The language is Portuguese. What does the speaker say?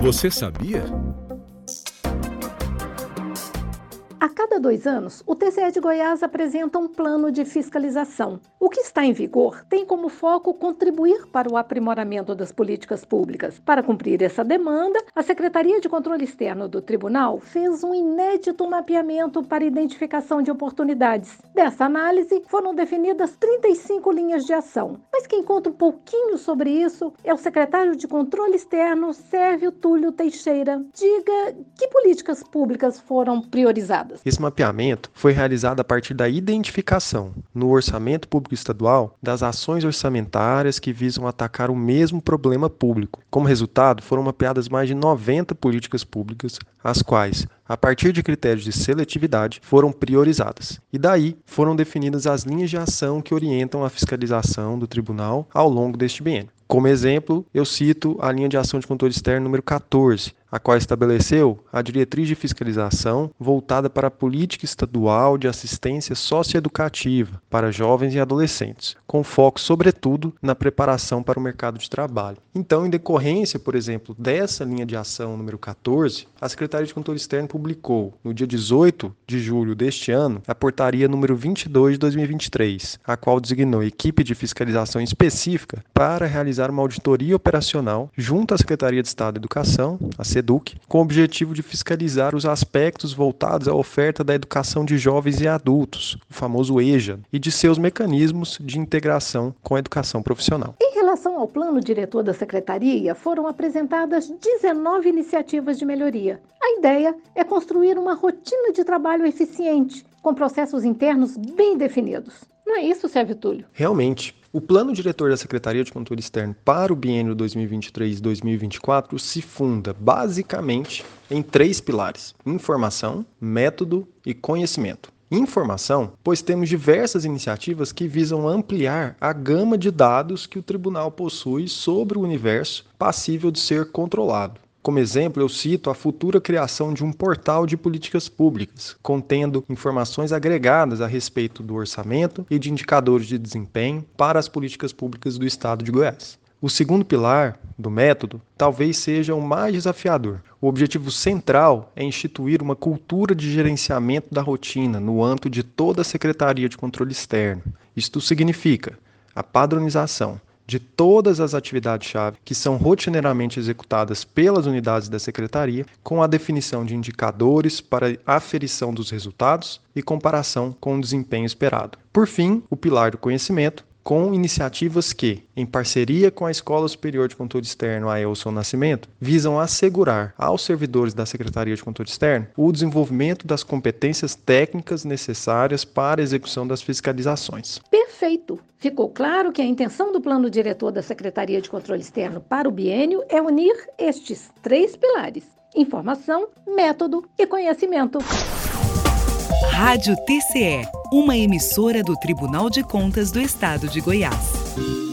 Você sabia? Cada dois anos, o TCE de Goiás apresenta um plano de fiscalização. O que está em vigor tem como foco contribuir para o aprimoramento das políticas públicas. Para cumprir essa demanda, a Secretaria de Controle Externo do Tribunal fez um inédito mapeamento para identificação de oportunidades. Dessa análise, foram definidas 35 linhas de ação. Mas quem conta um pouquinho sobre isso é o secretário de Controle Externo, Sérvio Túlio Teixeira. Diga que políticas públicas foram priorizadas. Mapeamento foi realizado a partir da identificação, no orçamento público estadual, das ações orçamentárias que visam atacar o mesmo problema público. Como resultado, foram mapeadas mais de 90 políticas públicas, as quais, a partir de critérios de seletividade, foram priorizadas. E daí foram definidas as linhas de ação que orientam a fiscalização do tribunal ao longo deste biênio. Como exemplo, eu cito a linha de ação de controle externo número 14, a qual estabeleceu a diretriz de fiscalização voltada para a política estadual de assistência socioeducativa para jovens e adolescentes, com foco, sobretudo, na preparação para o mercado de trabalho. Então, em decorrência, por exemplo, dessa linha de ação número 14, a Secretaria de Controle Externo publicou, no dia 18 de julho deste ano, a portaria número 22 de 2023, a qual designou equipe de fiscalização específica para realizar uma auditoria operacional junto à Secretaria de Estado de Educação, a SEDUC, com o objetivo de fiscalizar os aspectos voltados à oferta da educação de jovens e adultos, o famoso EJA, e de seus mecanismos de integração com a educação profissional. Em relação ao plano diretor da Secretaria, foram apresentadas 19 iniciativas de melhoria. A ideia é construir uma rotina de trabalho eficiente, com processos internos bem definidos. Não é isso, Sérgio Túlio? Realmente. O plano diretor da Secretaria de Controle Externo para o biênio 2023-2024 se funda basicamente em três pilares: informação, método e conhecimento. Informação, pois temos diversas iniciativas que visam ampliar a gama de dados que o tribunal possui sobre o universo passível de ser controlado. Como exemplo, eu cito a futura criação de um portal de políticas públicas, contendo informações agregadas a respeito do orçamento e de indicadores de desempenho para as políticas públicas do Estado de Goiás. O segundo pilar do método talvez seja o mais desafiador. O objetivo central é instituir uma cultura de gerenciamento da rotina no âmbito de toda a Secretaria de Controle Externo. Isto significa a padronização de todas as atividades-chave que são rotineiramente executadas pelas unidades da secretaria, com a definição de indicadores para aferição dos resultados e comparação com o desempenho esperado. Por fim, o pilar do conhecimento, com iniciativas que, em parceria com a Escola Superior de Controle Externo, a Elson Nascimento, visam assegurar aos servidores da Secretaria de Controle Externo o desenvolvimento das competências técnicas necessárias para a execução das fiscalizações. Perfeito! Ficou claro que a intenção do plano diretor da Secretaria de Controle Externo para o biênio é unir estes três pilares: informação, método e conhecimento. Rádio TCE, uma emissora do Tribunal de Contas do Estado de Goiás.